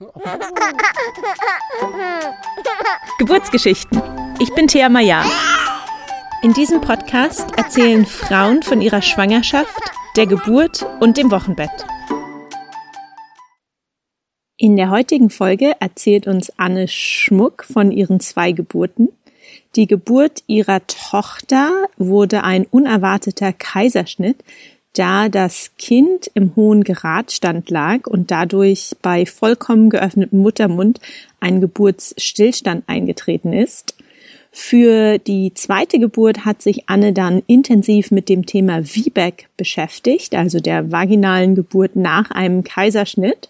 Geburtsgeschichten. Ich bin Thea Maya. In diesem Podcast erzählen Frauen von ihrer Schwangerschaft, der Geburt und dem Wochenbett. In der heutigen Folge erzählt uns Anne Schmuck von ihren zwei Geburten. Die Geburt ihrer Tochter wurde ein unerwarteter Kaiserschnitt, da das Kind im hohen Geradstand lag und dadurch bei vollkommen geöffnetem Muttermund ein Geburtsstillstand eingetreten ist. Für die zweite Geburt hat sich Anne dann intensiv mit dem Thema VBAC beschäftigt, also der vaginalen Geburt nach einem Kaiserschnitt.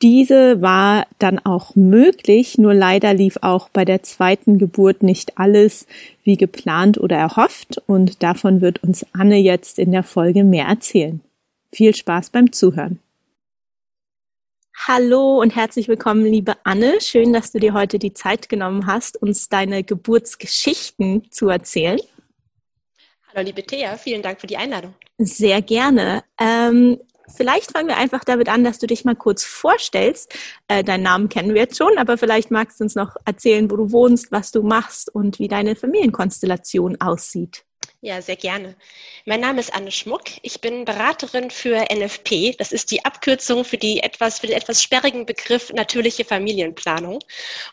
Diese war dann auch möglich, nur leider lief auch bei der zweiten Geburt nicht alles wie geplant oder erhofft und davon wird uns Anne jetzt in der Folge mehr erzählen. Viel Spaß beim Zuhören. Hallo und herzlich willkommen, liebe Anne. Schön, dass du dir heute die Zeit genommen hast, uns deine Geburtsgeschichten zu erzählen. Hallo, liebe Thea, vielen Dank für die Einladung. Sehr gerne. Ähm, Vielleicht fangen wir einfach damit an, dass du dich mal kurz vorstellst. Äh, deinen Namen kennen wir jetzt schon, aber vielleicht magst du uns noch erzählen, wo du wohnst, was du machst und wie deine Familienkonstellation aussieht. Ja, sehr gerne. Mein Name ist Anne Schmuck. Ich bin Beraterin für NFP. Das ist die Abkürzung für, die etwas, für den etwas sperrigen Begriff natürliche Familienplanung.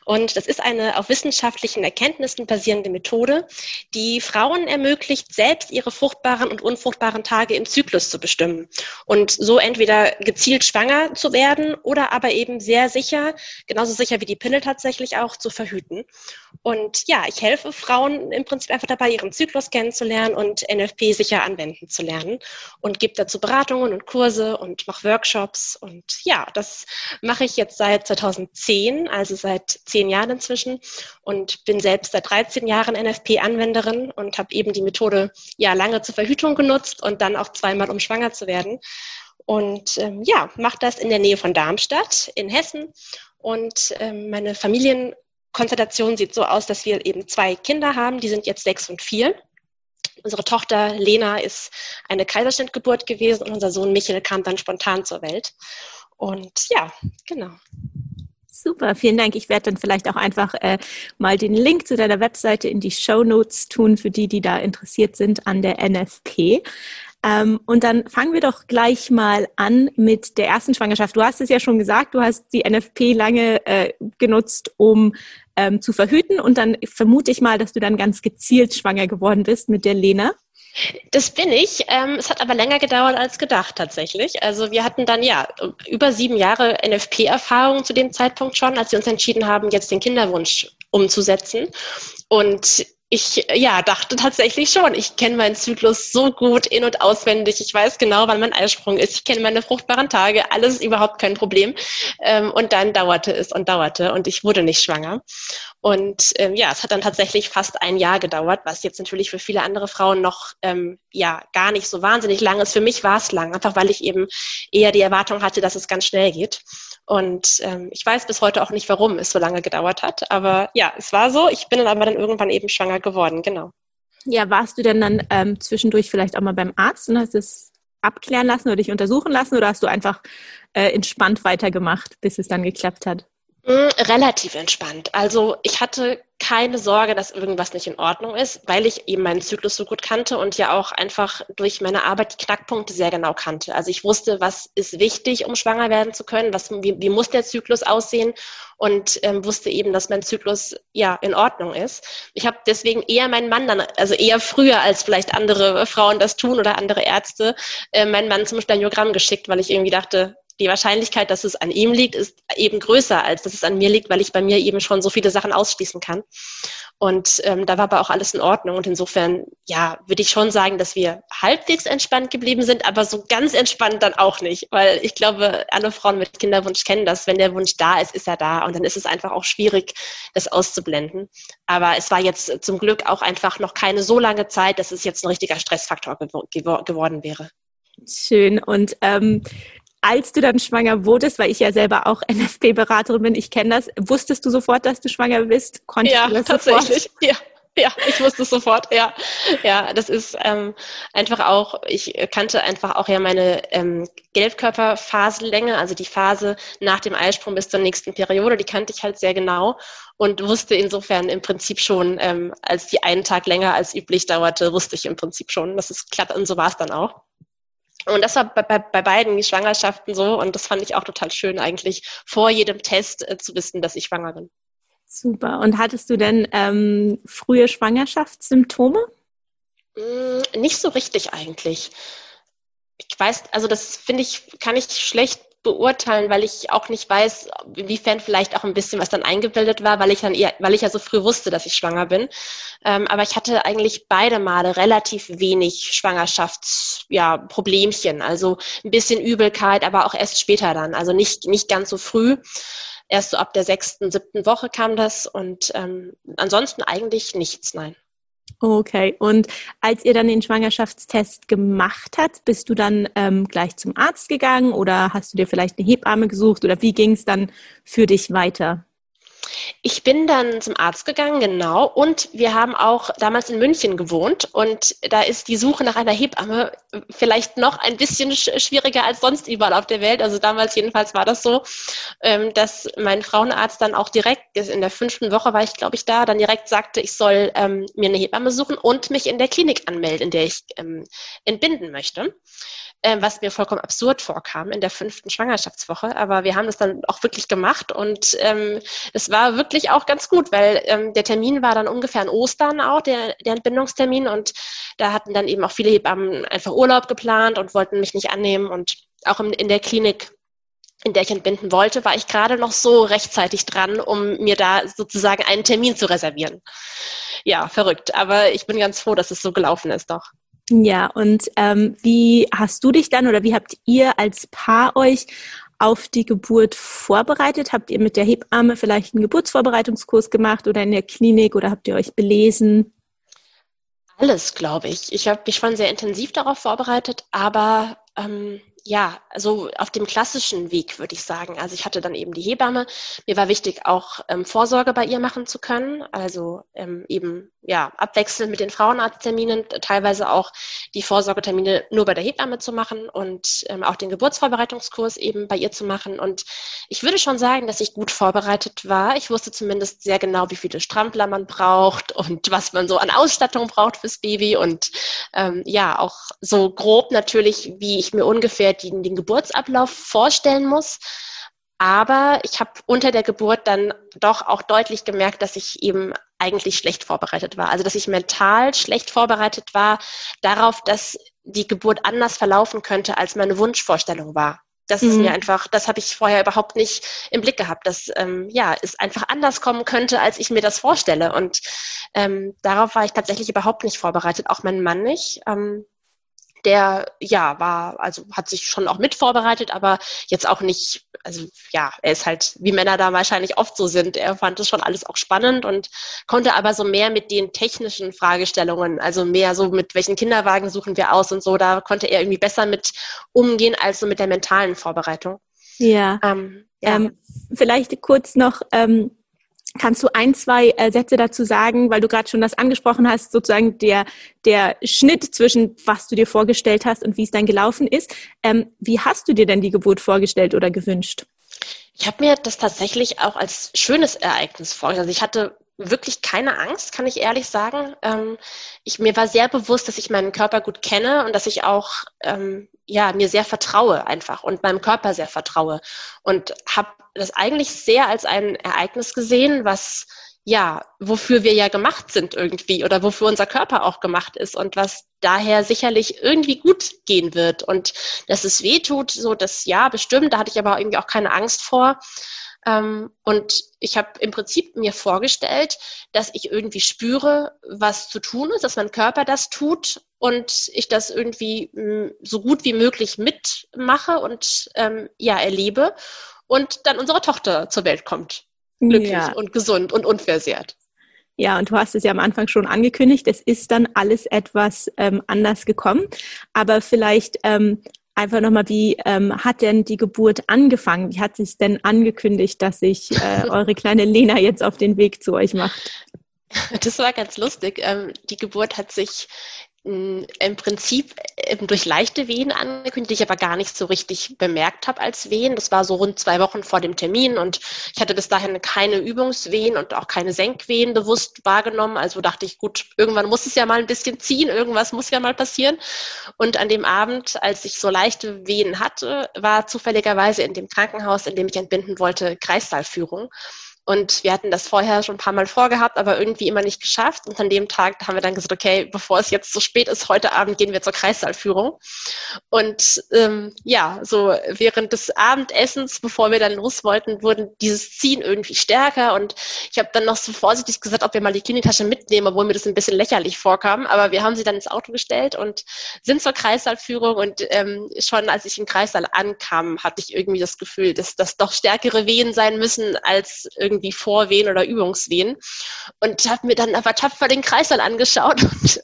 Und das ist eine auf wissenschaftlichen Erkenntnissen basierende Methode, die Frauen ermöglicht, selbst ihre fruchtbaren und unfruchtbaren Tage im Zyklus zu bestimmen. Und so entweder gezielt schwanger zu werden oder aber eben sehr sicher, genauso sicher wie die Pille tatsächlich auch, zu verhüten. Und ja, ich helfe Frauen im Prinzip einfach dabei, ihren Zyklus kennenzulernen lernen und NFP sicher anwenden zu lernen und gebe dazu Beratungen und Kurse und mache Workshops und ja, das mache ich jetzt seit 2010, also seit zehn Jahren inzwischen und bin selbst seit 13 Jahren NFP-Anwenderin und habe eben die Methode ja lange zur Verhütung genutzt und dann auch zweimal, um schwanger zu werden. Und ähm, ja, mache das in der Nähe von Darmstadt in Hessen. Und ähm, meine Familienkonstellation sieht so aus, dass wir eben zwei Kinder haben, die sind jetzt sechs und vier. Unsere Tochter Lena ist eine Kaiserschnittgeburt gewesen und unser Sohn Michael kam dann spontan zur Welt. Und ja, genau. Super, vielen Dank. Ich werde dann vielleicht auch einfach äh, mal den Link zu deiner Webseite in die Show Notes tun für die, die da interessiert sind an der NFP. Ähm, und dann fangen wir doch gleich mal an mit der ersten Schwangerschaft. Du hast es ja schon gesagt, du hast die NFP lange äh, genutzt, um ähm, zu verhüten. Und dann vermute ich mal, dass du dann ganz gezielt schwanger geworden bist mit der Lena. Das bin ich. Ähm, es hat aber länger gedauert als gedacht tatsächlich. Also wir hatten dann ja über sieben Jahre NFP-Erfahrung zu dem Zeitpunkt schon, als wir uns entschieden haben, jetzt den Kinderwunsch umzusetzen. Und ich ja dachte tatsächlich schon, ich kenne meinen Zyklus so gut in und auswendig. Ich weiß genau, wann mein Eisprung ist. Ich kenne meine fruchtbaren Tage. Alles ist überhaupt kein Problem. Ähm, und dann dauerte es und dauerte und ich wurde nicht schwanger. Und ähm, ja, es hat dann tatsächlich fast ein Jahr gedauert, was jetzt natürlich für viele andere Frauen noch ähm, ja gar nicht so wahnsinnig lang ist. Für mich war es lang, einfach weil ich eben eher die Erwartung hatte, dass es ganz schnell geht. Und ähm, ich weiß bis heute auch nicht, warum es so lange gedauert hat. Aber ja, es war so. Ich bin dann aber dann irgendwann eben schwanger geworden, genau. Ja, warst du denn dann ähm, zwischendurch vielleicht auch mal beim Arzt und hast es abklären lassen oder dich untersuchen lassen oder hast du einfach äh, entspannt weitergemacht, bis es dann geklappt hat? Mm, relativ entspannt. Also ich hatte keine Sorge, dass irgendwas nicht in Ordnung ist, weil ich eben meinen Zyklus so gut kannte und ja auch einfach durch meine Arbeit die Knackpunkte sehr genau kannte. Also ich wusste, was ist wichtig, um schwanger werden zu können, was, wie, wie muss der Zyklus aussehen und ähm, wusste eben, dass mein Zyklus ja in Ordnung ist. Ich habe deswegen eher meinen Mann dann, also eher früher als vielleicht andere Frauen das tun oder andere Ärzte, äh, meinen Mann zum Spaniogramm geschickt, weil ich irgendwie dachte, die Wahrscheinlichkeit, dass es an ihm liegt, ist eben größer, als dass es an mir liegt, weil ich bei mir eben schon so viele Sachen ausschließen kann. Und ähm, da war aber auch alles in Ordnung. Und insofern, ja, würde ich schon sagen, dass wir halbwegs entspannt geblieben sind, aber so ganz entspannt dann auch nicht. Weil ich glaube, alle Frauen mit Kinderwunsch kennen das. Wenn der Wunsch da ist, ist er da. Und dann ist es einfach auch schwierig, das auszublenden. Aber es war jetzt zum Glück auch einfach noch keine so lange Zeit, dass es jetzt ein richtiger Stressfaktor geworden wäre. Schön. Und ähm, als du dann schwanger wurdest, weil ich ja selber auch NFP-Beraterin bin, ich kenne das, wusstest du sofort, dass du schwanger bist? Konntest ja, du das tatsächlich. Sofort? Ja. Ja, ich wusste es sofort, ja. Ja, das ist ähm, einfach auch, ich kannte einfach auch ja meine ähm, Gelbkörperphasenlänge, also die Phase nach dem Eisprung bis zur nächsten Periode, die kannte ich halt sehr genau und wusste insofern im Prinzip schon, ähm, als die einen Tag länger als üblich dauerte, wusste ich im Prinzip schon, dass es klappt und so war es dann auch. Und das war bei, bei, bei beiden Schwangerschaften so und das fand ich auch total schön eigentlich, vor jedem Test äh, zu wissen, dass ich schwanger bin. Super. Und hattest du denn ähm, frühe Schwangerschaftssymptome? Mm, nicht so richtig eigentlich. Ich weiß, also das finde ich, kann ich schlecht beurteilen, weil ich auch nicht weiß, inwiefern vielleicht auch ein bisschen was dann eingebildet war, weil ich dann eher, weil ich ja so früh wusste, dass ich schwanger bin. Ähm, aber ich hatte eigentlich beide Male relativ wenig Schwangerschaftsproblemchen. Ja, also ein bisschen Übelkeit, aber auch erst später dann. Also nicht, nicht ganz so früh. Erst so ab der sechsten, siebten Woche kam das und ähm, ansonsten eigentlich nichts, nein. Okay, und als ihr dann den Schwangerschaftstest gemacht habt, bist du dann ähm, gleich zum Arzt gegangen oder hast du dir vielleicht eine Hebamme gesucht oder wie ging es dann für dich weiter? Ich bin dann zum Arzt gegangen, genau. Und wir haben auch damals in München gewohnt. Und da ist die Suche nach einer Hebamme vielleicht noch ein bisschen schwieriger als sonst überall auf der Welt. Also damals jedenfalls war das so, ähm, dass mein Frauenarzt dann auch direkt, in der fünften Woche war ich, glaube ich, da, dann direkt sagte, ich soll ähm, mir eine Hebamme suchen und mich in der Klinik anmelden, in der ich ähm, entbinden möchte äh, was mir vollkommen absurd vorkam in der fünften Schwangerschaftswoche. Aber wir haben das dann auch wirklich gemacht und es war wirklich auch ganz gut, weil ähm, der Termin war dann ungefähr an Ostern auch, der, der Entbindungstermin. Und da hatten dann eben auch viele Hebammen einfach Urlaub geplant und wollten mich nicht annehmen. Und auch in, in der Klinik in der ich entbinden wollte, war ich gerade noch so rechtzeitig dran, um mir da sozusagen einen Termin zu reservieren. Ja, verrückt. Aber ich bin ganz froh, dass es so gelaufen ist doch. Ja, und ähm, wie hast du dich dann oder wie habt ihr als Paar euch auf die Geburt vorbereitet? Habt ihr mit der Hebamme vielleicht einen Geburtsvorbereitungskurs gemacht oder in der Klinik oder habt ihr euch belesen? Alles, glaube ich. Ich habe mich schon sehr intensiv darauf vorbereitet, aber ähm, ja, also auf dem klassischen Weg würde ich sagen. Also ich hatte dann eben die Hebamme. Mir war wichtig, auch ähm, Vorsorge bei ihr machen zu können. Also ähm, eben ja abwechselnd mit den Frauenarztterminen, teilweise auch die Vorsorgetermine nur bei der Hebamme zu machen und ähm, auch den Geburtsvorbereitungskurs eben bei ihr zu machen. Und ich würde schon sagen, dass ich gut vorbereitet war. Ich wusste zumindest sehr genau, wie viele Strampler man braucht und was man so an Ausstattung braucht fürs Baby und ähm, ja auch so grob natürlich, wie ich mir ungefähr den, den Geburtsablauf vorstellen muss. Aber ich habe unter der Geburt dann doch auch deutlich gemerkt, dass ich eben eigentlich schlecht vorbereitet war. Also dass ich mental schlecht vorbereitet war darauf, dass die Geburt anders verlaufen könnte, als meine Wunschvorstellung war. Das mhm. ist mir mhm. einfach, das habe ich vorher überhaupt nicht im Blick gehabt, dass ähm, ja es einfach anders kommen könnte, als ich mir das vorstelle. Und ähm, darauf war ich tatsächlich überhaupt nicht vorbereitet, auch mein Mann nicht. Ähm, der ja war, also hat sich schon auch mit vorbereitet, aber jetzt auch nicht, also ja, er ist halt, wie Männer da wahrscheinlich oft so sind. Er fand es schon alles auch spannend und konnte aber so mehr mit den technischen Fragestellungen, also mehr so mit welchen Kinderwagen suchen wir aus und so, da konnte er irgendwie besser mit umgehen als so mit der mentalen Vorbereitung. Ja. Ähm, ja. Ähm, vielleicht kurz noch, ähm, Kannst du ein, zwei äh, Sätze dazu sagen, weil du gerade schon das angesprochen hast, sozusagen der, der Schnitt zwischen was du dir vorgestellt hast und wie es dann gelaufen ist. Ähm, wie hast du dir denn die Geburt vorgestellt oder gewünscht? Ich habe mir das tatsächlich auch als schönes Ereignis vorgestellt. Also ich hatte wirklich keine Angst, kann ich ehrlich sagen. Ähm, ich, mir war sehr bewusst, dass ich meinen Körper gut kenne und dass ich auch ähm, ja, mir sehr vertraue einfach und meinem Körper sehr vertraue. Und habe das eigentlich sehr als ein Ereignis gesehen, was ja, wofür wir ja gemacht sind irgendwie oder wofür unser Körper auch gemacht ist und was daher sicherlich irgendwie gut gehen wird. Und dass es weh tut, so das ja, bestimmt, da hatte ich aber irgendwie auch keine Angst vor. Ähm, und ich habe im Prinzip mir vorgestellt, dass ich irgendwie spüre, was zu tun ist, dass mein Körper das tut und ich das irgendwie mh, mm, so gut wie möglich mitmache und ähm, ja erlebe und dann unsere Tochter zur Welt kommt. Glücklich ja. und gesund und unversehrt. Ja, und du hast es ja am Anfang schon angekündigt, es ist dann alles etwas ähm, anders gekommen. Aber vielleicht ähm, einfach nochmal, wie ähm, hat denn die Geburt angefangen? Wie hat sich denn angekündigt, dass sich äh, eure kleine Lena jetzt auf den Weg zu euch macht? Das war ganz lustig. Ähm, die Geburt hat sich im Prinzip durch leichte Wehen angekündigt, die ich aber gar nicht so richtig bemerkt habe als Wehen. Das war so rund zwei Wochen vor dem Termin und ich hatte bis dahin keine Übungswehen und auch keine Senkwehen bewusst wahrgenommen. Also dachte ich, gut, irgendwann muss es ja mal ein bisschen ziehen, irgendwas muss ja mal passieren. Und an dem Abend, als ich so leichte Wehen hatte, war zufälligerweise in dem Krankenhaus, in dem ich entbinden wollte, Kreissaalführung. Und wir hatten das vorher schon ein paar Mal vorgehabt, aber irgendwie immer nicht geschafft. Und an dem Tag haben wir dann gesagt, okay, bevor es jetzt so spät ist, heute Abend gehen wir zur Kreissaalführung. Und ähm, ja, so während des Abendessens, bevor wir dann los wollten, wurden dieses Ziehen irgendwie stärker. Und ich habe dann noch so vorsichtig gesagt, ob wir mal die Kliniktasche mitnehmen, obwohl mir das ein bisschen lächerlich vorkam. Aber wir haben sie dann ins Auto gestellt und sind zur Kreissaalführung. Und ähm, schon als ich im Kreissaal ankam, hatte ich irgendwie das Gefühl, dass das doch stärkere Wehen sein müssen als irgendwie irgendwie Vorwehen oder Übungswehen. Und habe mir dann aber tapfer den Kreißsaal angeschaut und,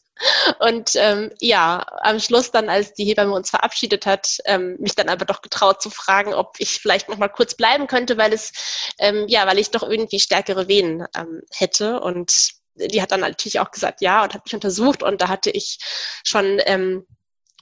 und ähm, ja, am Schluss dann, als die Hebamme uns verabschiedet hat, ähm, mich dann aber doch getraut zu fragen, ob ich vielleicht noch mal kurz bleiben könnte, weil es, ähm, ja, weil ich doch irgendwie stärkere Venen ähm, hätte und die hat dann natürlich auch gesagt, ja, und hat mich untersucht und da hatte ich schon ähm,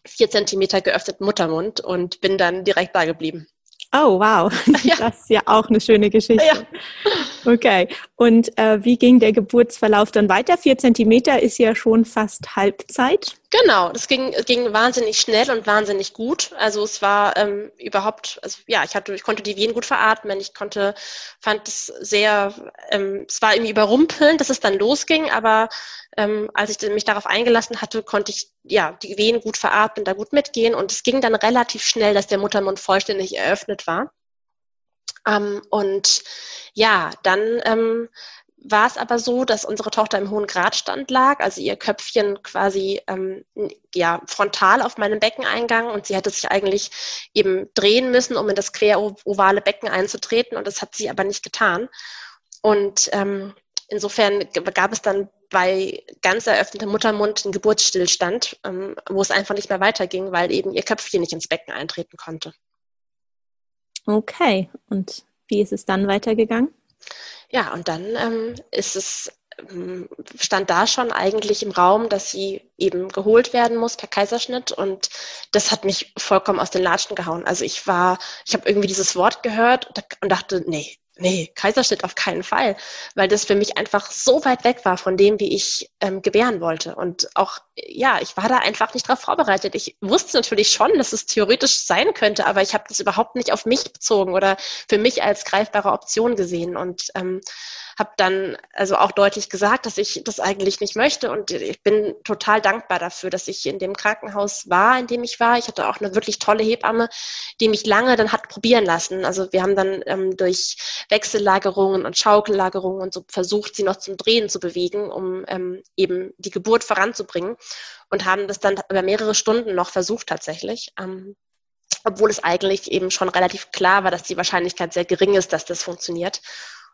vier Zentimeter geöffneten Muttermund und bin dann direkt da geblieben. Oh, wow. Ja. Das ist ja auch eine schöne Geschichte. Ja. Okay. Und äh, wie ging der Geburtsverlauf dann weiter? Vier Zentimeter ist ja schon fast Halbzeit. Genau, das ging, ging wahnsinnig schnell und wahnsinnig gut. Also es war ähm, überhaupt, also ja, ich hatte, ich konnte die Venen gut veratmen. Ich konnte, fand es sehr, ähm, es war irgendwie überrumpelnd, dass es dann losging, aber ähm, als ich mich darauf eingelassen hatte, konnte ich ja die Venen gut veratmen, da gut mitgehen und es ging dann relativ schnell, dass der Muttermund vollständig eröffnet war. Ähm, und ja, dann ähm, war es aber so, dass unsere Tochter im hohen Gradstand lag, also ihr Köpfchen quasi ähm, ja, frontal auf meinem Beckeneingang und sie hätte sich eigentlich eben drehen müssen, um in das querovale Becken einzutreten und das hat sie aber nicht getan. Und ähm, insofern gab es dann bei ganz eröffnetem Muttermund einen Geburtsstillstand, ähm, wo es einfach nicht mehr weiterging, weil eben ihr Köpfchen nicht ins Becken eintreten konnte. Okay, und wie ist es dann weitergegangen? Ja, und dann ähm, ist es ähm, stand da schon eigentlich im Raum, dass sie eben geholt werden muss per Kaiserschnitt und das hat mich vollkommen aus den Latschen gehauen. Also ich war, ich habe irgendwie dieses Wort gehört und dachte, nee, nee, Kaiserschnitt auf keinen Fall, weil das für mich einfach so weit weg war von dem, wie ich ähm, gebären wollte. Und auch, ja, ich war da einfach nicht darauf vorbereitet. Ich wusste natürlich schon, dass es theoretisch sein könnte, aber ich habe das überhaupt nicht auf mich bezogen oder für mich als greifbare Option gesehen. Und ähm, habe dann also auch deutlich gesagt, dass ich das eigentlich nicht möchte und ich bin total dankbar dafür, dass ich in dem Krankenhaus war, in dem ich war. Ich hatte auch eine wirklich tolle Hebamme, die mich lange dann hat probieren lassen. Also wir haben dann ähm, durch Wechsellagerungen und Schaukellagerungen und so versucht, sie noch zum Drehen zu bewegen, um ähm, eben die Geburt voranzubringen und haben das dann über mehrere Stunden noch versucht tatsächlich. Ähm, obwohl es eigentlich eben schon relativ klar war, dass die Wahrscheinlichkeit sehr gering ist, dass das funktioniert.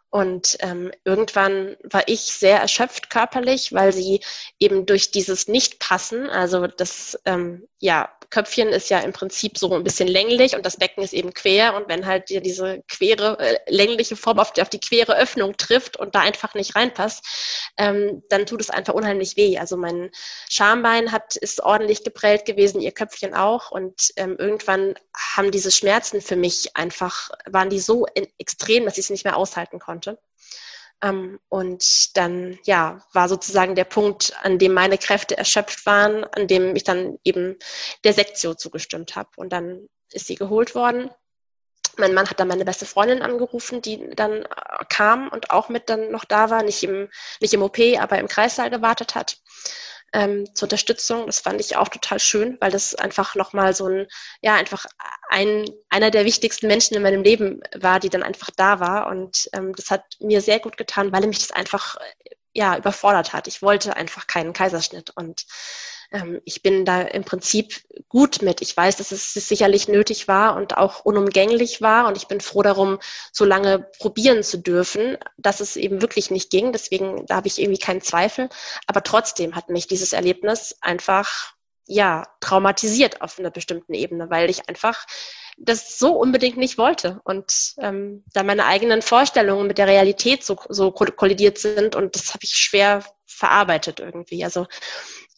Und ähm, irgendwann war ich sehr erschöpft körperlich, weil sie eben durch dieses Nichtpassen, also das ähm, ja Köpfchen ist ja im Prinzip so ein bisschen länglich und das Becken ist eben quer. Und wenn halt dir diese quere, äh, längliche Form auf die, auf die quere Öffnung trifft und da einfach nicht reinpasst, ähm, dann tut es einfach unheimlich weh. Also mein Schambein hat, ist ordentlich geprellt gewesen, ihr Köpfchen auch. Und ähm, irgendwann haben diese Schmerzen für mich einfach, waren die so extrem, dass ich es nicht mehr aushalten konnte. Ähm, und dann, ja, war sozusagen der Punkt, an dem meine Kräfte erschöpft waren, an dem ich dann eben der Sektio zugestimmt habe. Und dann ist sie geholt worden. Mein Mann hat dann meine beste Freundin angerufen, die dann äh, kam und auch mit dann noch da war, nicht im, nicht im OP, aber im Kreissaal gewartet hat ähm, zur Unterstützung. Das fand ich auch total schön, weil das einfach nochmal so ein, ja, einfach ein, einer der wichtigsten Menschen in meinem Leben war, die dann einfach da war. Und ähm, das hat mir sehr gut getan, weil er mich das einfach ja, überfordert hat. Ich wollte einfach keinen Kaiserschnitt. Und ähm, ich bin da im Prinzip gut mit. Ich weiß, dass es sicherlich nötig war und auch unumgänglich war. Und ich bin froh darum, so lange probieren zu dürfen, dass es eben wirklich nicht ging. Deswegen, da habe ich irgendwie keinen Zweifel. Aber trotzdem hat mich dieses Erlebnis einfach ja, traumatisiert auf einer bestimmten Ebene, weil ich einfach das so unbedingt nicht wollte und ähm, da meine eigenen Vorstellungen mit der Realität so, so kollidiert sind und das habe ich schwer verarbeitet irgendwie. Also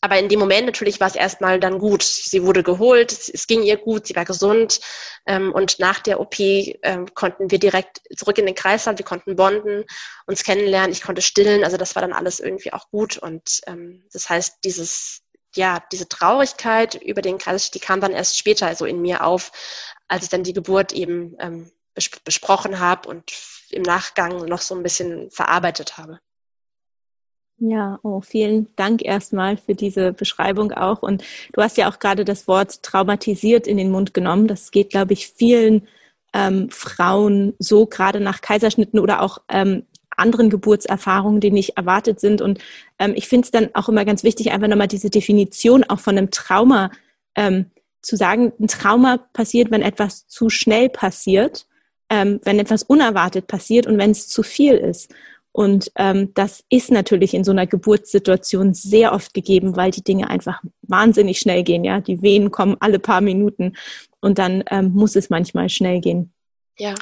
aber in dem Moment natürlich war es erstmal dann gut. Sie wurde geholt, es, ging ihr gut, sie war gesund. Ähm, und nach der OP ähm, konnten wir direkt zurück in den Kreislauf, wir konnten bonden, uns kennenlernen, ich konnte stillen. Also das war dann alles irgendwie auch gut. Und ähm, das heißt, dieses, ja, diese Traurigkeit über den Kreislauf, die kam dann erst später so in mir auf, als ich dann die Geburt eben ähm, bes besprochen habe und im Nachgang noch so ein bisschen verarbeitet habe. Ja, oh, vielen Dank erstmal für diese Beschreibung auch. Und du hast ja auch gerade das Wort traumatisiert in den Mund genommen. Das geht, glaube ich, vielen ähm, Frauen so, gerade nach Kaiserschnitten oder auch ähm, anderen Geburtserfahrungen, die nicht erwartet sind. Und ähm, ich finde es dann auch immer ganz wichtig, einfach nochmal diese Definition auch von einem Trauma ähm, zu sagen. Ein Trauma passiert, wenn etwas zu schnell passiert, ähm, wenn etwas unerwartet passiert und wenn es zu viel ist. Und ähm, das ist natürlich in so einer Geburtssituation sehr oft gegeben, weil die Dinge einfach wahnsinnig schnell gehen. Ja, die Wehen kommen alle paar Minuten und dann ähm, muss es manchmal schnell gehen. Ja.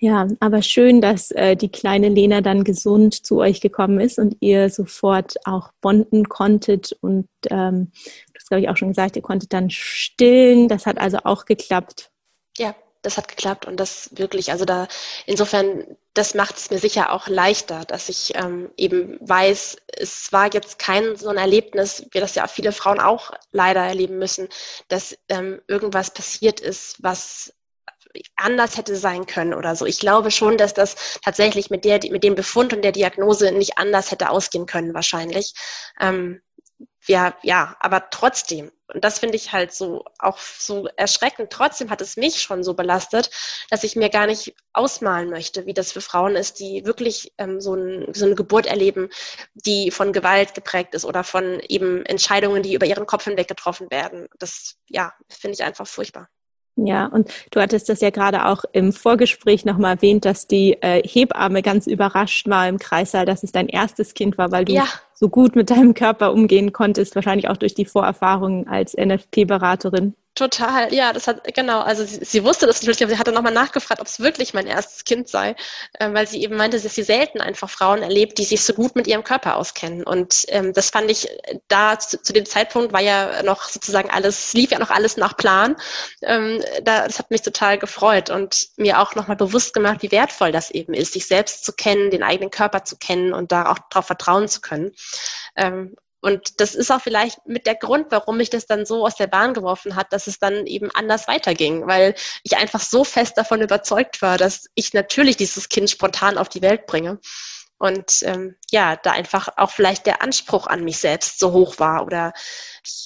Ja, aber schön, dass äh, die kleine Lena dann gesund zu euch gekommen ist und ihr sofort auch bonden konntet. Und ähm, du hast, glaube ich, auch schon gesagt, ihr konntet dann stillen. Das hat also auch geklappt. Ja, das hat geklappt und das wirklich, also da insofern, das macht es mir sicher auch leichter, dass ich ähm, eben weiß, es war jetzt kein so ein Erlebnis, wie das ja viele Frauen auch leider erleben müssen, dass ähm, irgendwas passiert ist, was anders hätte sein können oder so. Ich glaube schon, dass das tatsächlich mit der, mit dem Befund und der Diagnose nicht anders hätte ausgehen können, wahrscheinlich. Ähm, ja, ja, aber trotzdem, und das finde ich halt so auch so erschreckend, trotzdem hat es mich schon so belastet, dass ich mir gar nicht ausmalen möchte, wie das für Frauen ist, die wirklich ähm, so, ein, so eine Geburt erleben, die von Gewalt geprägt ist oder von eben Entscheidungen, die über ihren Kopf hinweg getroffen werden. Das, ja, finde ich einfach furchtbar. Ja, und du hattest das ja gerade auch im Vorgespräch nochmal erwähnt, dass die äh, Hebamme ganz überrascht war im Kreissaal, dass es dein erstes Kind war, weil du ja. so gut mit deinem Körper umgehen konntest, wahrscheinlich auch durch die Vorerfahrungen als NFP-Beraterin. Total, ja, das hat, genau, also sie, sie wusste das natürlich, aber sie hatte nochmal nachgefragt, ob es wirklich mein erstes Kind sei, äh, weil sie eben meinte, dass sie selten einfach Frauen erlebt, die sich so gut mit ihrem Körper auskennen. Und ähm, das fand ich da zu, zu, dem Zeitpunkt war ja noch sozusagen alles, lief ja noch alles nach Plan. Ähm, da, das hat mich total gefreut und mir auch nochmal bewusst gemacht, wie wertvoll das eben ist, sich selbst zu kennen, den eigenen Körper zu kennen und da auch darauf vertrauen zu können. Ähm, und das ist auch vielleicht mit der Grund, warum mich das dann so aus der Bahn geworfen hat, dass es dann eben anders weiterging, weil ich einfach so fest davon überzeugt war, dass ich natürlich dieses Kind spontan auf die Welt bringe. Und ähm, ja, da einfach auch vielleicht der Anspruch an mich selbst so hoch war oder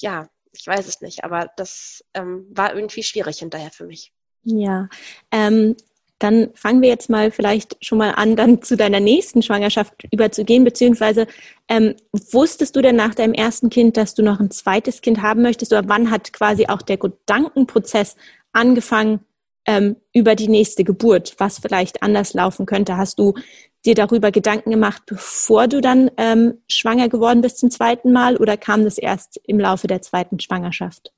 ja, ich weiß es nicht, aber das ähm, war irgendwie schwierig hinterher für mich. Ja, ähm, dann fangen wir jetzt mal vielleicht schon mal an, dann zu deiner nächsten Schwangerschaft überzugehen, beziehungsweise ähm, wusstest du denn nach deinem ersten Kind, dass du noch ein zweites Kind haben möchtest oder wann hat quasi auch der Gedankenprozess angefangen ähm, über die nächste Geburt, was vielleicht anders laufen könnte? Hast du dir darüber Gedanken gemacht, bevor du dann ähm, schwanger geworden bist zum zweiten Mal oder kam das erst im Laufe der zweiten Schwangerschaft?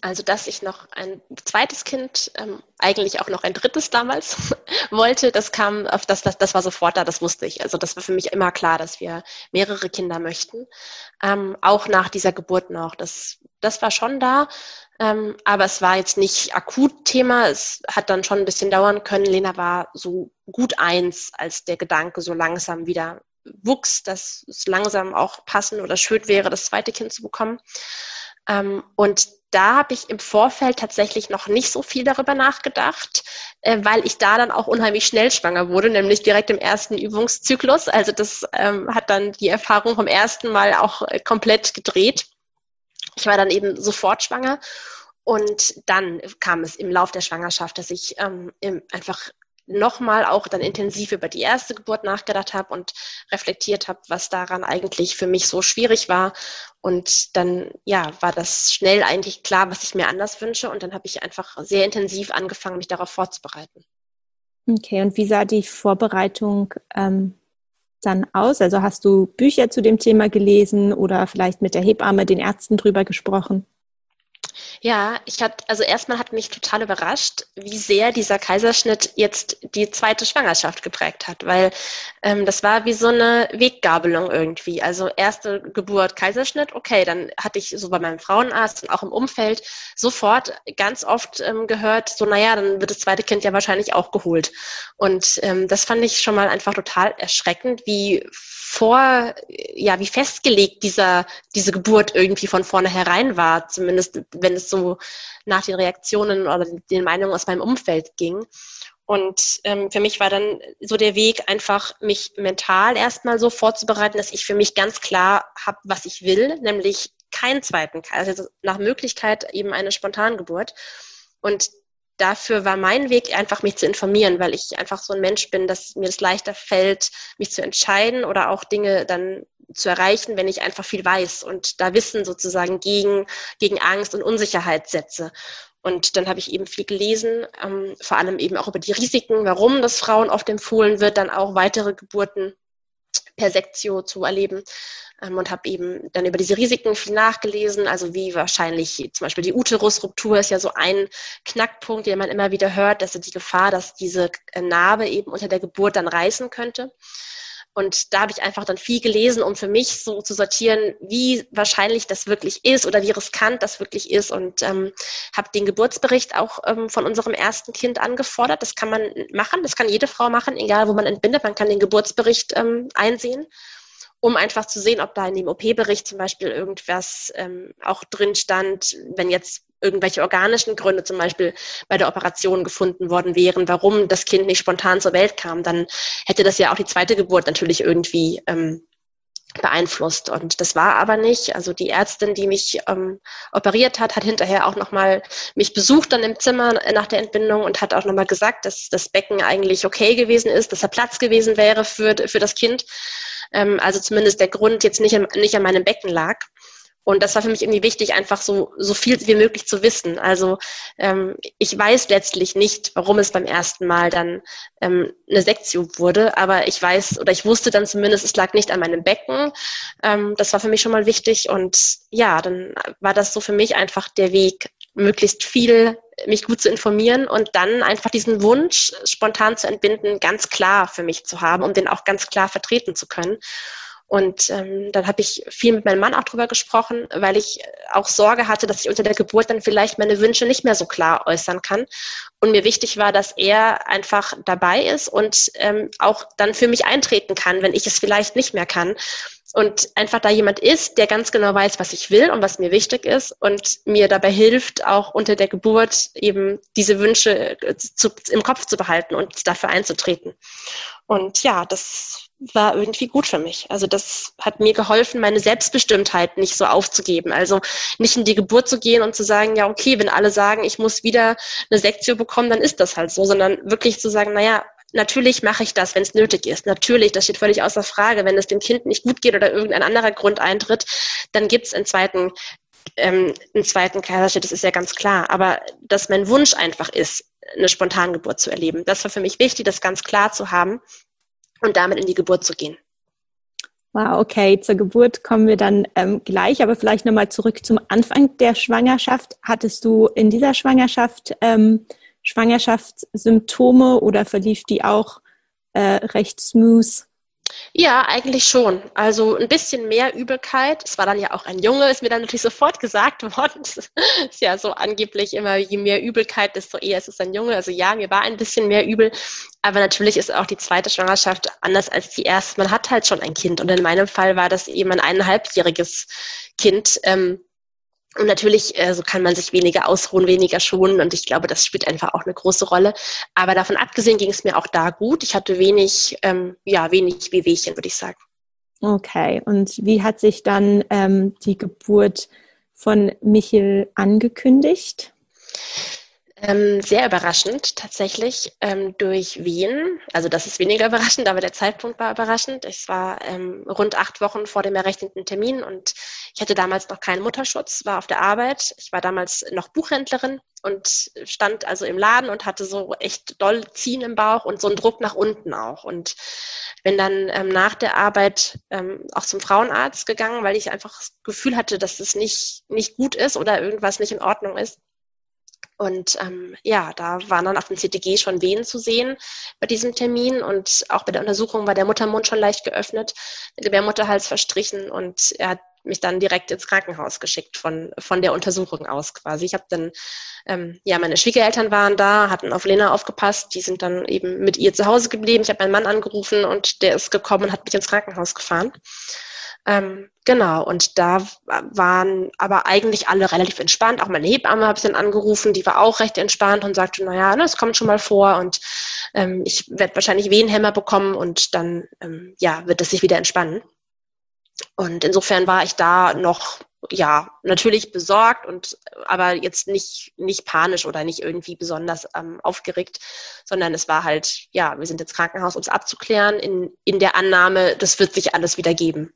Also, dass ich noch ein zweites Kind, ähm, eigentlich auch noch ein drittes damals wollte, das kam auf das, das, das war sofort da, das wusste ich. Also das war für mich immer klar, dass wir mehrere Kinder möchten. Ähm, auch nach dieser Geburt noch. Das, das war schon da. Ähm, aber es war jetzt nicht akut Thema. Es hat dann schon ein bisschen dauern können. Lena war so gut eins, als der Gedanke so langsam wieder wuchs, dass es langsam auch passend oder schön wäre, das zweite Kind zu bekommen. Ähm, und da habe ich im Vorfeld tatsächlich noch nicht so viel darüber nachgedacht, äh, weil ich da dann auch unheimlich schnell schwanger wurde, nämlich direkt im ersten Übungszyklus. Also das ähm, hat dann die Erfahrung vom ersten Mal auch äh, komplett gedreht. Ich war dann eben sofort schwanger. Und dann kam es im Lauf der Schwangerschaft, dass ich ähm, einfach nochmal auch dann intensiv über die erste Geburt nachgedacht habe und reflektiert habe, was daran eigentlich für mich so schwierig war. Und dann, ja, war das schnell eigentlich klar, was ich mir anders wünsche. Und dann habe ich einfach sehr intensiv angefangen, mich darauf vorzubereiten. Okay, und wie sah die Vorbereitung ähm, dann aus? Also hast du Bücher zu dem Thema gelesen oder vielleicht mit der Hebamme, den Ärzten drüber gesprochen? Ja, ich hatte, also erstmal hat mich total überrascht, wie sehr dieser Kaiserschnitt jetzt die zweite Schwangerschaft geprägt hat, weil ähm, das war wie so eine Weggabelung irgendwie. Also erste Geburt, Kaiserschnitt, okay, dann hatte ich so bei meinem Frauenarzt und auch im Umfeld sofort ganz oft ähm, gehört, so naja, dann wird das zweite Kind ja wahrscheinlich auch geholt. Und ähm, das fand ich schon mal einfach total erschreckend, wie vor, ja, wie festgelegt dieser, diese Geburt irgendwie von vornherein war, zumindest wenn es so nach den Reaktionen oder den Meinungen aus meinem Umfeld ging. Und ähm, für mich war dann so der Weg, einfach mich mental erstmal so vorzubereiten, dass ich für mich ganz klar habe, was ich will, nämlich keinen zweiten, also nach Möglichkeit eben eine Spontangeburt. Und dafür war mein Weg einfach, mich zu informieren, weil ich einfach so ein Mensch bin, dass mir es leichter fällt, mich zu entscheiden oder auch Dinge dann zu erreichen, wenn ich einfach viel weiß und da Wissen sozusagen gegen, gegen Angst und Unsicherheit setze. Und dann habe ich eben viel gelesen, ähm, vor allem eben auch über die Risiken, warum das Frauen oft empfohlen wird, dann auch weitere Geburten per Sektio zu erleben ähm, und habe eben dann über diese Risiken viel nachgelesen, also wie wahrscheinlich zum Beispiel die Uterusruptur ist ja so ein Knackpunkt, den man immer wieder hört, dass die Gefahr, dass diese äh, Narbe eben unter der Geburt dann reißen könnte. Und da habe ich einfach dann viel gelesen, um für mich so zu sortieren, wie wahrscheinlich das wirklich ist oder wie riskant das wirklich ist. Und ähm, habe den Geburtsbericht auch ähm, von unserem ersten Kind angefordert. Das kann man machen, das kann jede Frau machen, egal wo man entbindet. Man kann den Geburtsbericht ähm, einsehen um einfach zu sehen, ob da in dem OP-Bericht zum Beispiel irgendwas ähm, auch drin stand, wenn jetzt irgendwelche organischen Gründe zum Beispiel bei der Operation gefunden worden wären, warum das Kind nicht spontan zur Welt kam, dann hätte das ja auch die zweite Geburt natürlich irgendwie ähm, beeinflusst. Und das war aber nicht. Also die Ärztin, die mich ähm, operiert hat, hat hinterher auch nochmal mich besucht dann im Zimmer nach der Entbindung und hat auch nochmal gesagt, dass das Becken eigentlich okay gewesen ist, dass da Platz gewesen wäre für, für das Kind. Ähm, also zumindest der Grund jetzt nicht, nicht an meinem Becken lag. Und das war für mich irgendwie wichtig, einfach so, so viel wie möglich zu wissen. Also ähm, ich weiß letztlich nicht, warum es beim ersten Mal dann ähm, eine Sektio wurde, aber ich weiß oder ich wusste dann zumindest, es lag nicht an meinem Becken. Ähm, das war für mich schon mal wichtig. Und ja, dann war das so für mich einfach der Weg, möglichst viel mich gut zu informieren und dann einfach diesen Wunsch spontan zu entbinden, ganz klar für mich zu haben, um den auch ganz klar vertreten zu können. Und ähm, dann habe ich viel mit meinem Mann auch drüber gesprochen, weil ich auch Sorge hatte, dass ich unter der Geburt dann vielleicht meine Wünsche nicht mehr so klar äußern kann. Und mir wichtig war, dass er einfach dabei ist und ähm, auch dann für mich eintreten kann, wenn ich es vielleicht nicht mehr kann und einfach da jemand ist, der ganz genau weiß, was ich will und was mir wichtig ist und mir dabei hilft, auch unter der Geburt eben diese Wünsche äh, zu, im Kopf zu behalten und dafür einzutreten. Und ja, das war irgendwie gut für mich. Also das hat mir geholfen, meine Selbstbestimmtheit nicht so aufzugeben. Also nicht in die Geburt zu gehen und zu sagen, ja, okay, wenn alle sagen, ich muss wieder eine Sektion bekommen, dann ist das halt so, sondern wirklich zu sagen, naja, Natürlich mache ich das, wenn es nötig ist. Natürlich, das steht völlig außer Frage. Wenn es dem Kind nicht gut geht oder irgendein anderer Grund eintritt, dann gibt es einen zweiten, ähm, einen zweiten Kaiserschnitt, das ist ja ganz klar. Aber dass mein Wunsch einfach ist, eine Spontangeburt zu erleben, das war für mich wichtig, das ganz klar zu haben und damit in die Geburt zu gehen. Wow, okay, zur Geburt kommen wir dann ähm, gleich, aber vielleicht nochmal zurück zum Anfang der Schwangerschaft. Hattest du in dieser Schwangerschaft ähm, Schwangerschaftssymptome oder verlief die auch äh, recht smooth? Ja, eigentlich schon. Also ein bisschen mehr Übelkeit. Es war dann ja auch ein Junge, ist mir dann natürlich sofort gesagt worden. Das ist ja so angeblich immer, je mehr Übelkeit, desto eher ist es ein Junge. Also ja, mir war ein bisschen mehr übel. Aber natürlich ist auch die zweite Schwangerschaft anders als die erste. Man hat halt schon ein Kind. Und in meinem Fall war das eben ein eineinhalbjähriges Kind. Ähm, und natürlich äh, so kann man sich weniger ausruhen, weniger schonen und ich glaube, das spielt einfach auch eine große Rolle. Aber davon abgesehen ging es mir auch da gut. Ich hatte wenig, ähm, ja, wenig Wehwehchen, würde ich sagen. Okay, und wie hat sich dann ähm, die Geburt von Michel angekündigt? Ähm, sehr überraschend tatsächlich ähm, durch Wien. Also das ist weniger überraschend, aber der Zeitpunkt war überraschend. Es war ähm, rund acht Wochen vor dem errechneten Termin und ich hatte damals noch keinen Mutterschutz, war auf der Arbeit. Ich war damals noch Buchhändlerin und stand also im Laden und hatte so echt doll Ziehen im Bauch und so einen Druck nach unten auch. Und bin dann ähm, nach der Arbeit ähm, auch zum Frauenarzt gegangen, weil ich einfach das Gefühl hatte, dass es nicht, nicht gut ist oder irgendwas nicht in Ordnung ist. Und ähm, ja, da waren dann auf dem CTG schon Wehen zu sehen bei diesem Termin und auch bei der Untersuchung war der Muttermund schon leicht geöffnet, der Gebärmutterhals verstrichen und er hat mich dann direkt ins Krankenhaus geschickt von, von der Untersuchung aus quasi. Ich habe dann, ähm, ja, meine Schwiegereltern waren da, hatten auf Lena aufgepasst, die sind dann eben mit ihr zu Hause geblieben. Ich habe meinen Mann angerufen und der ist gekommen und hat mich ins Krankenhaus gefahren. Ähm, genau, und da waren aber eigentlich alle relativ entspannt. Auch meine Hebamme habe ich dann angerufen, die war auch recht entspannt und sagte, naja, das ne, kommt schon mal vor und ähm, ich werde wahrscheinlich Wehenhämmer bekommen und dann ähm, ja, wird es sich wieder entspannen. Und insofern war ich da noch ja, natürlich besorgt und aber jetzt nicht, nicht panisch oder nicht irgendwie besonders ähm, aufgeregt, sondern es war halt, ja, wir sind ins Krankenhaus, um es abzuklären, in, in der Annahme, das wird sich alles wieder geben.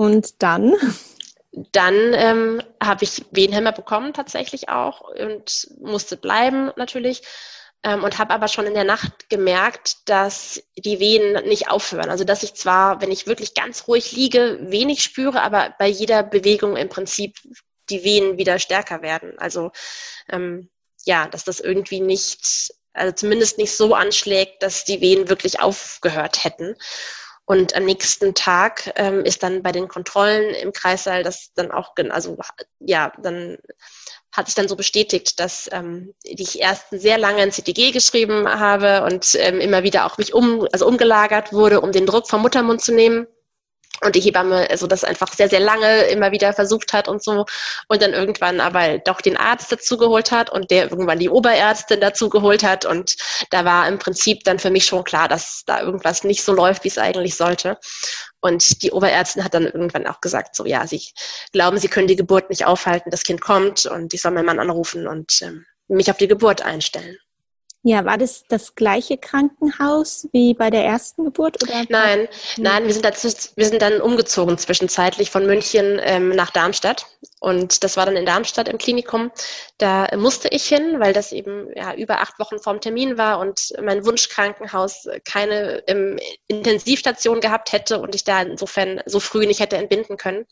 Und dann? Dann ähm, habe ich Wehenhämmer bekommen tatsächlich auch und musste bleiben natürlich ähm, und habe aber schon in der Nacht gemerkt, dass die Wehen nicht aufhören. Also dass ich zwar, wenn ich wirklich ganz ruhig liege, wenig spüre, aber bei jeder Bewegung im Prinzip die Wehen wieder stärker werden. Also ähm, ja, dass das irgendwie nicht, also zumindest nicht so anschlägt, dass die Wehen wirklich aufgehört hätten. Und am nächsten Tag ähm, ist dann bei den Kontrollen im Kreissaal das dann auch, also ja, dann hat sich dann so bestätigt, dass ähm, ich erst sehr lange ein CTG geschrieben habe und ähm, immer wieder auch mich um, also umgelagert wurde, um den Druck vom Muttermund zu nehmen und die Hebamme also das einfach sehr, sehr lange immer wieder versucht hat und so und dann irgendwann aber doch den Arzt dazu geholt hat und der irgendwann die Oberärztin dazu geholt hat und da war im Prinzip dann für mich schon klar, dass da irgendwas nicht so läuft, wie es eigentlich sollte. Und die Oberärztin hat dann irgendwann auch gesagt, so ja, sie glauben, sie können die Geburt nicht aufhalten, das Kind kommt und ich soll meinen Mann anrufen und ähm, mich auf die Geburt einstellen. Ja, war das das gleiche Krankenhaus wie bei der ersten Geburt? Oder? Nein, nein, wir sind, dazu, wir sind dann umgezogen zwischenzeitlich von München ähm, nach Darmstadt. Und das war dann in Darmstadt im Klinikum. Da musste ich hin, weil das eben ja, über acht Wochen vorm Termin war und mein Wunschkrankenhaus keine ähm, Intensivstation gehabt hätte und ich da insofern so früh nicht hätte entbinden können.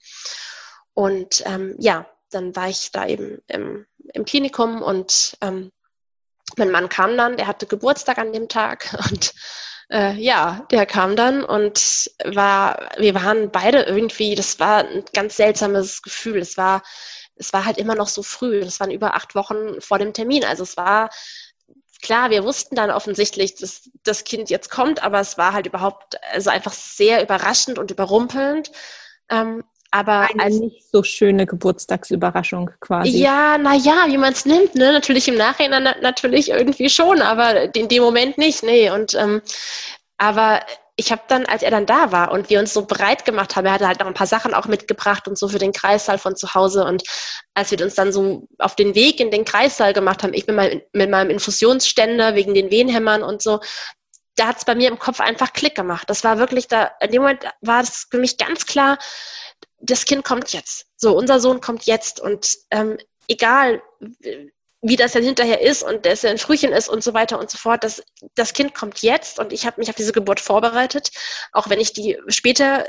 Und ähm, ja, dann war ich da eben im, im Klinikum und ähm, mein Mann kam dann, der hatte Geburtstag an dem Tag und äh, ja, der kam dann und war, wir waren beide irgendwie, das war ein ganz seltsames Gefühl. Es war, es war halt immer noch so früh. Das waren über acht Wochen vor dem Termin. Also es war klar, wir wussten dann offensichtlich, dass das Kind jetzt kommt, aber es war halt überhaupt, also einfach sehr überraschend und überrumpelnd. Ähm, aber eine nicht so schöne Geburtstagsüberraschung quasi. Ja, naja, wie man es nimmt, ne? Natürlich im Nachhinein natürlich irgendwie schon, aber in dem Moment nicht, nee. Und ähm, aber ich habe dann, als er dann da war und wir uns so bereit gemacht haben, er hatte halt noch ein paar Sachen auch mitgebracht und so für den Kreissaal von zu Hause. Und als wir uns dann so auf den Weg in den Kreissaal gemacht haben, ich mit meinem, mit meinem Infusionsständer wegen den Wehenhämmern und so, da hat es bei mir im Kopf einfach Klick gemacht. Das war wirklich da, in dem Moment war es für mich ganz klar, das Kind kommt jetzt. So, unser Sohn kommt jetzt und ähm, egal, wie das dann hinterher ist und dass er ein Frühchen ist und so weiter und so fort, das, das Kind kommt jetzt und ich habe mich auf diese Geburt vorbereitet, auch wenn ich die später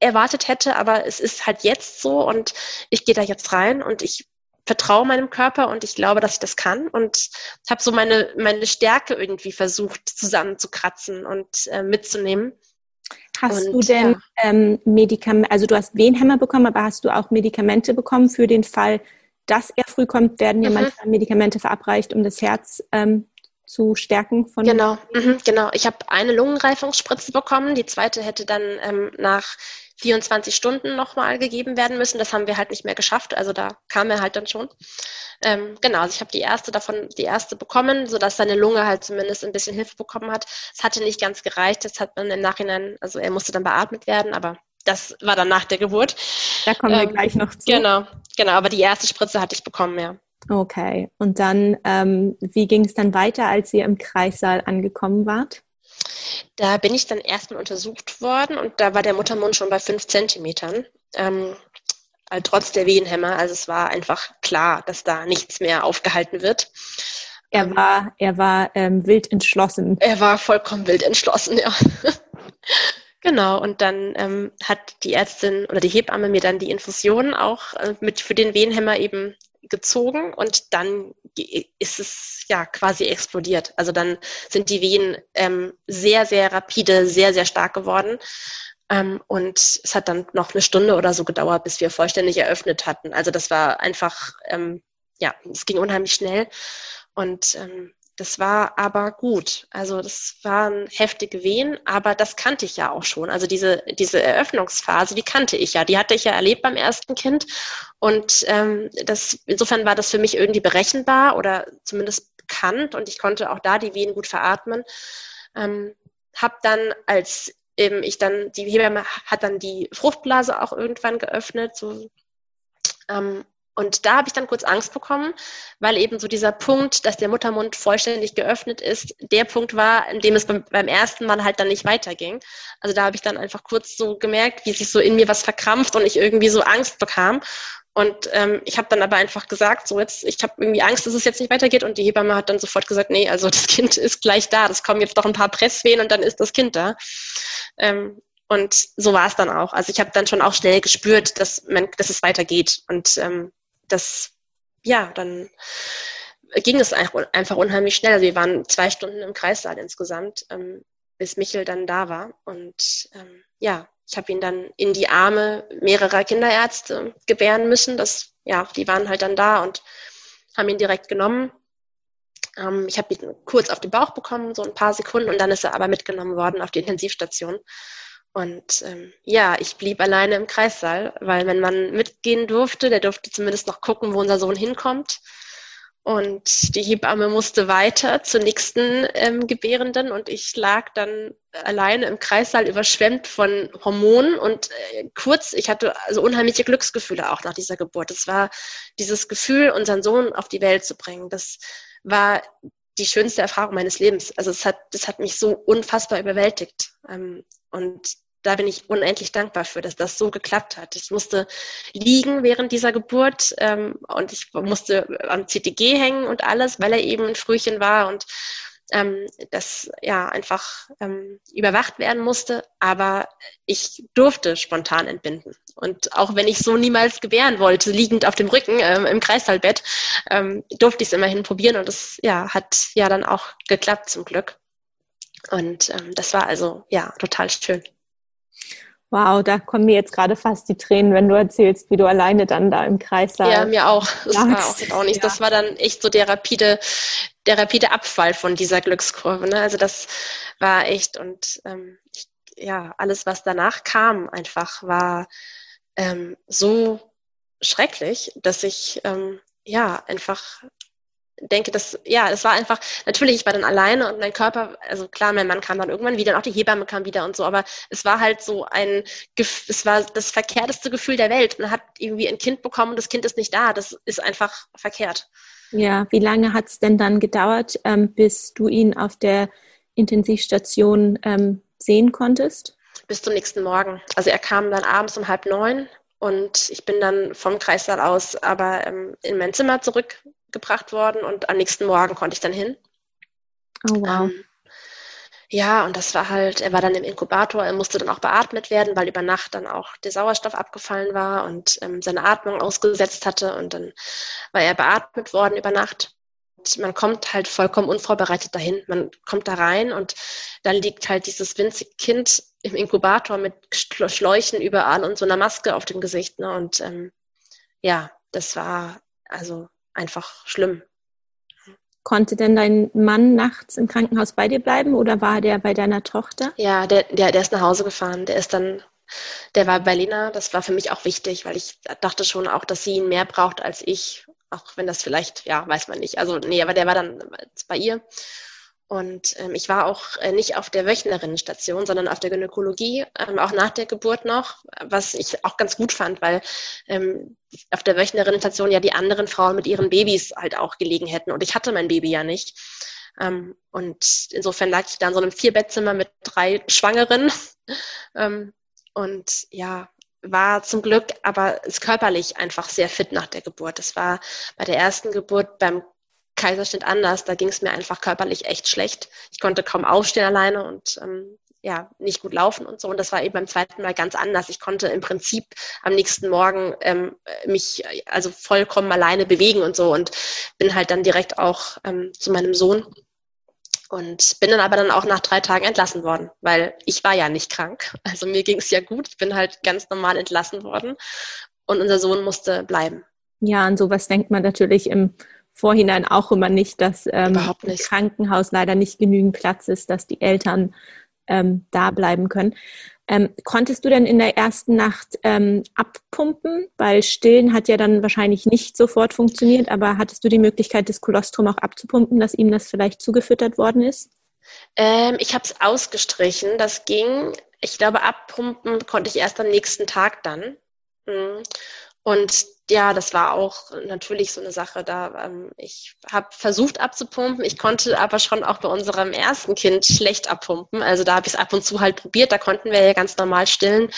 erwartet hätte, aber es ist halt jetzt so und ich gehe da jetzt rein und ich vertraue meinem Körper und ich glaube, dass ich das kann und habe so meine, meine Stärke irgendwie versucht zusammenzukratzen und äh, mitzunehmen. Hast und, du denn ja. ähm, Medikamente, also du hast Wehenhämmer bekommen, aber hast du auch Medikamente bekommen für den Fall, dass er früh kommt, werden ja mhm. manchmal Medikamente verabreicht, um das Herz ähm, zu stärken von genau mhm, genau ich habe eine Lungenreifungsspritze bekommen die zweite hätte dann ähm, nach 24 Stunden nochmal gegeben werden müssen. Das haben wir halt nicht mehr geschafft. Also da kam er halt dann schon. Ähm, genau, also ich habe die erste davon, die erste bekommen, sodass seine Lunge halt zumindest ein bisschen Hilfe bekommen hat. Es hatte nicht ganz gereicht. Das hat man im Nachhinein, also er musste dann beatmet werden, aber das war dann nach der Geburt. Da kommen wir ähm, gleich noch zu. Genau, genau, aber die erste Spritze hatte ich bekommen, ja. Okay, und dann, ähm, wie ging es dann weiter, als ihr im Kreissaal angekommen wart? Da bin ich dann erstmal untersucht worden und da war der Muttermund schon bei fünf Zentimetern. Ähm, trotz der Wehenhämmer. Also es war einfach klar, dass da nichts mehr aufgehalten wird. Er war, er war ähm, wild entschlossen. Er war vollkommen wild entschlossen, ja. Genau, und dann ähm, hat die Ärztin oder die Hebamme mir dann die Infusion auch äh, mit für den Wehenhämmer eben gezogen und dann ist es ja quasi explodiert. Also dann sind die Wehen ähm, sehr, sehr rapide, sehr, sehr stark geworden. Ähm, und es hat dann noch eine Stunde oder so gedauert, bis wir vollständig eröffnet hatten. Also das war einfach, ähm, ja, es ging unheimlich schnell. Und ähm, das war aber gut. Also das waren heftige Wehen, aber das kannte ich ja auch schon. Also diese, diese Eröffnungsphase, die kannte ich ja. Die hatte ich ja erlebt beim ersten Kind. Und ähm, das, insofern war das für mich irgendwie berechenbar oder zumindest bekannt und ich konnte auch da die Wehen gut veratmen. Ähm, hab dann, als eben ich dann, die Hebamme hat dann die Fruchtblase auch irgendwann geöffnet, so ähm, und da habe ich dann kurz Angst bekommen, weil eben so dieser Punkt, dass der Muttermund vollständig geöffnet ist, der Punkt war, in dem es beim, beim ersten Mal halt dann nicht weiterging. Also da habe ich dann einfach kurz so gemerkt, wie sich so in mir was verkrampft und ich irgendwie so Angst bekam. Und ähm, ich habe dann aber einfach gesagt, so jetzt, ich habe irgendwie Angst, dass es jetzt nicht weitergeht. Und die Hebamme hat dann sofort gesagt, nee, also das Kind ist gleich da. Das kommen jetzt doch ein paar Presswehen und dann ist das Kind da. Ähm, und so war es dann auch. Also ich habe dann schon auch schnell gespürt, dass, man, dass es weitergeht. Und ähm, das, ja, dann ging es einfach unheimlich schnell. Also wir waren zwei Stunden im Kreissaal insgesamt, ähm, bis Michel dann da war. Und ähm, ja, ich habe ihn dann in die Arme mehrerer Kinderärzte gebären müssen. Das, ja, die waren halt dann da und haben ihn direkt genommen. Ähm, ich habe ihn kurz auf den Bauch bekommen, so ein paar Sekunden, und dann ist er aber mitgenommen worden auf die Intensivstation. Und ähm, ja, ich blieb alleine im Kreissaal, weil wenn man mitgehen durfte, der durfte zumindest noch gucken, wo unser Sohn hinkommt. Und die Hebamme musste weiter zur nächsten ähm, Gebärenden und ich lag dann alleine im Kreissaal überschwemmt von Hormonen und äh, kurz, ich hatte also unheimliche Glücksgefühle auch nach dieser Geburt. Es war dieses Gefühl, unseren Sohn auf die Welt zu bringen. Das war die schönste Erfahrung meines Lebens. Also es hat, das hat mich so unfassbar überwältigt. Ähm, und da bin ich unendlich dankbar für, dass das so geklappt hat. Ich musste liegen während dieser Geburt ähm, und ich musste am CTG hängen und alles, weil er eben ein Frühchen war und ähm, das ja einfach ähm, überwacht werden musste. Aber ich durfte spontan entbinden. Und auch wenn ich so niemals gebären wollte, liegend auf dem Rücken ähm, im Kreisallbett, ähm, durfte ich es immerhin probieren und es ja, hat ja dann auch geklappt zum Glück. Und ähm, das war also ja total schön. Wow, da kommen mir jetzt gerade fast die Tränen, wenn du erzählst, wie du alleine dann da im Kreis saßt. Ja, mir auch. Das war auch, auch nicht. Ja. Das war dann echt so der rapide, der rapide Abfall von dieser Glückskurve. Ne? Also das war echt und ähm, ich, ja, alles, was danach kam, einfach war ähm, so schrecklich, dass ich ähm, ja einfach denke, dass, ja, es war einfach, natürlich, ich war dann alleine und mein Körper, also klar, mein Mann kam dann irgendwann wieder und auch die Hebamme kam wieder und so, aber es war halt so ein, es war das verkehrteste Gefühl der Welt. Man hat irgendwie ein Kind bekommen und das Kind ist nicht da. Das ist einfach verkehrt. Ja, wie lange hat es denn dann gedauert, ähm, bis du ihn auf der Intensivstation ähm, sehen konntest? Bis zum nächsten Morgen. Also er kam dann abends um halb neun und ich bin dann vom Kreissaal aus aber ähm, in mein Zimmer zurück gebracht worden und am nächsten Morgen konnte ich dann hin. Oh wow. Ähm, ja, und das war halt, er war dann im Inkubator, er musste dann auch beatmet werden, weil über Nacht dann auch der Sauerstoff abgefallen war und ähm, seine Atmung ausgesetzt hatte und dann war er beatmet worden über Nacht. Und man kommt halt vollkommen unvorbereitet dahin. Man kommt da rein und dann liegt halt dieses winzige Kind im Inkubator mit Schläuchen überall und so einer Maske auf dem Gesicht. Ne? Und ähm, ja, das war also einfach schlimm. Konnte denn dein Mann nachts im Krankenhaus bei dir bleiben oder war der bei deiner Tochter? Ja, der, der, der ist nach Hause gefahren. Der ist dann, der war bei Lena. Das war für mich auch wichtig, weil ich dachte schon auch, dass sie ihn mehr braucht als ich. Auch wenn das vielleicht, ja, weiß man nicht. Also, nee, aber der war dann bei ihr. Und ähm, ich war auch äh, nicht auf der Wöchnerinnenstation, sondern auf der Gynäkologie, ähm, auch nach der Geburt noch, was ich auch ganz gut fand, weil ähm, auf der Wöchnerinnenstation ja die anderen Frauen mit ihren Babys halt auch gelegen hätten. Und ich hatte mein Baby ja nicht. Ähm, und insofern lag ich da in so einem Vierbettzimmer mit drei Schwangeren. ähm, und ja, war zum Glück aber ist körperlich einfach sehr fit nach der Geburt. Das war bei der ersten Geburt beim Kaiserschnitt anders. Da ging es mir einfach körperlich echt schlecht. Ich konnte kaum aufstehen alleine und ähm, ja, nicht gut laufen und so. Und das war eben beim zweiten Mal ganz anders. Ich konnte im Prinzip am nächsten Morgen ähm, mich also vollkommen alleine bewegen und so und bin halt dann direkt auch ähm, zu meinem Sohn und bin dann aber dann auch nach drei Tagen entlassen worden, weil ich war ja nicht krank. Also mir ging es ja gut. Ich bin halt ganz normal entlassen worden und unser Sohn musste bleiben. Ja, an sowas denkt man natürlich im Vorhinein auch immer nicht, dass ähm, nicht. im Krankenhaus leider nicht genügend Platz ist, dass die Eltern ähm, da bleiben können. Ähm, konntest du denn in der ersten Nacht ähm, abpumpen? Weil Stillen hat ja dann wahrscheinlich nicht sofort funktioniert, aber hattest du die Möglichkeit, das Kolostrum auch abzupumpen, dass ihm das vielleicht zugefüttert worden ist? Ähm, ich habe es ausgestrichen. Das ging. Ich glaube, abpumpen konnte ich erst am nächsten Tag dann. Mhm. Und ja, das war auch natürlich so eine Sache. Da ähm, ich habe versucht abzupumpen. Ich konnte aber schon auch bei unserem ersten Kind schlecht abpumpen. Also da habe ich es ab und zu halt probiert. Da konnten wir ja ganz normal stillen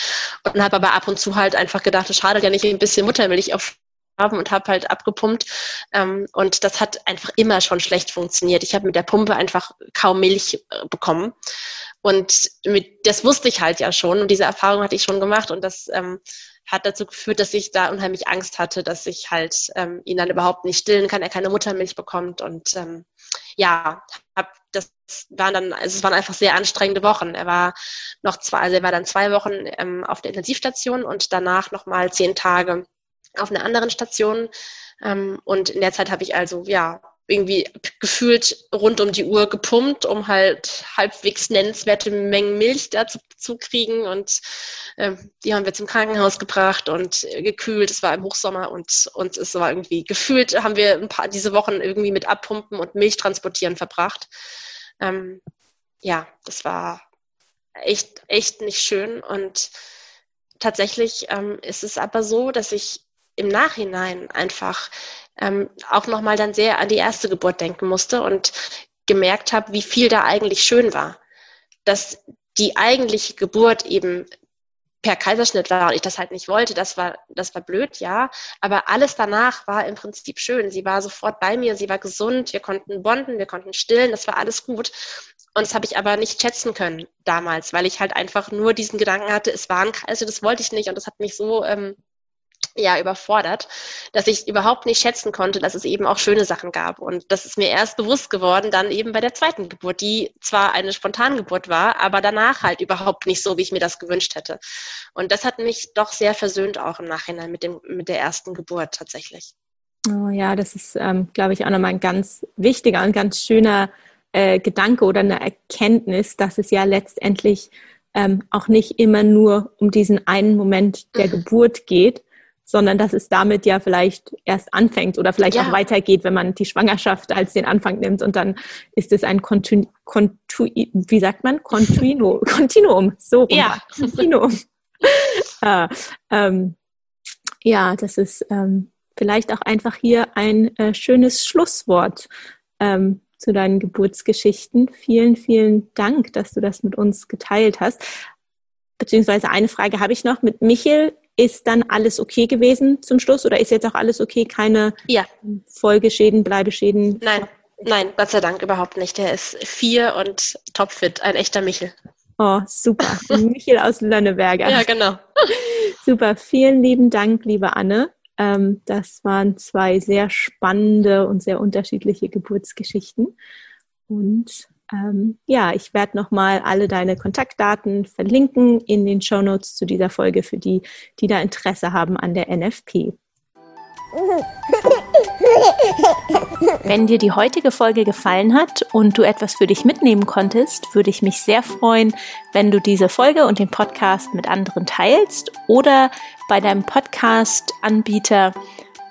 und habe aber ab und zu halt einfach gedacht, es schadet ja nicht ein bisschen Muttermilch auf haben und habe halt abgepumpt. Ähm, und das hat einfach immer schon schlecht funktioniert. Ich habe mit der Pumpe einfach kaum Milch äh, bekommen. Und mit, das wusste ich halt ja schon und diese Erfahrung hatte ich schon gemacht und das ähm, hat dazu geführt, dass ich da unheimlich Angst hatte, dass ich halt ähm, ihn dann überhaupt nicht stillen kann, er keine Muttermilch bekommt und ähm, ja, hab, das waren dann, also es waren einfach sehr anstrengende Wochen. Er war noch zwei, also er war dann zwei Wochen ähm, auf der Intensivstation und danach nochmal zehn Tage auf einer anderen Station. Ähm, und in der Zeit habe ich also ja irgendwie gefühlt rund um die Uhr gepumpt, um halt halbwegs nennenswerte Mengen Milch dazu zu kriegen. Und äh, die haben wir zum Krankenhaus gebracht und äh, gekühlt. Es war im Hochsommer und, und es war irgendwie gefühlt, haben wir ein paar diese Wochen irgendwie mit Abpumpen und Milch transportieren verbracht. Ähm, ja, das war echt, echt nicht schön. Und tatsächlich ähm, ist es aber so, dass ich im Nachhinein einfach ähm, auch nochmal dann sehr an die erste Geburt denken musste und gemerkt habe, wie viel da eigentlich schön war. Dass die eigentliche Geburt eben per Kaiserschnitt war und ich das halt nicht wollte, das war, das war blöd, ja. Aber alles danach war im Prinzip schön. Sie war sofort bei mir, sie war gesund, wir konnten bonden, wir konnten stillen, das war alles gut. Und das habe ich aber nicht schätzen können damals, weil ich halt einfach nur diesen Gedanken hatte, es war ein Kreis, das wollte ich nicht und das hat mich so ähm, ja überfordert, dass ich überhaupt nicht schätzen konnte, dass es eben auch schöne Sachen gab. Und das ist mir erst bewusst geworden, dann eben bei der zweiten Geburt, die zwar eine Spontangeburt war, aber danach halt überhaupt nicht so, wie ich mir das gewünscht hätte. Und das hat mich doch sehr versöhnt auch im Nachhinein mit, dem, mit der ersten Geburt tatsächlich. Oh ja, das ist, ähm, glaube ich, auch nochmal ein ganz wichtiger und ganz schöner äh, Gedanke oder eine Erkenntnis, dass es ja letztendlich ähm, auch nicht immer nur um diesen einen Moment der mhm. Geburt geht, sondern dass es damit ja vielleicht erst anfängt oder vielleicht ja. auch weitergeht, wenn man die Schwangerschaft als den Anfang nimmt und dann ist es ein Kontu wie sagt man? Continuo, Kontinuum, so rum. Ja. Kontinuum. äh, ähm, ja, das ist ähm, vielleicht auch einfach hier ein äh, schönes Schlusswort ähm, zu deinen Geburtsgeschichten. Vielen, vielen Dank, dass du das mit uns geteilt hast. Beziehungsweise eine Frage habe ich noch. Mit Michel ist dann alles okay gewesen zum Schluss oder ist jetzt auch alles okay? Keine ja. Folgeschäden, Bleibeschäden? Nein, nein, Gott sei Dank überhaupt nicht. Der ist vier und topfit, ein echter Michel. Oh, super. Michel aus Lönneberger. Ja, genau. Super. Vielen lieben Dank, liebe Anne. Ähm, das waren zwei sehr spannende und sehr unterschiedliche Geburtsgeschichten. Und ähm, ja, ich werde nochmal alle deine Kontaktdaten verlinken in den Show Notes zu dieser Folge für die, die da Interesse haben an der NFP. Wenn dir die heutige Folge gefallen hat und du etwas für dich mitnehmen konntest, würde ich mich sehr freuen, wenn du diese Folge und den Podcast mit anderen teilst oder bei deinem Podcast-Anbieter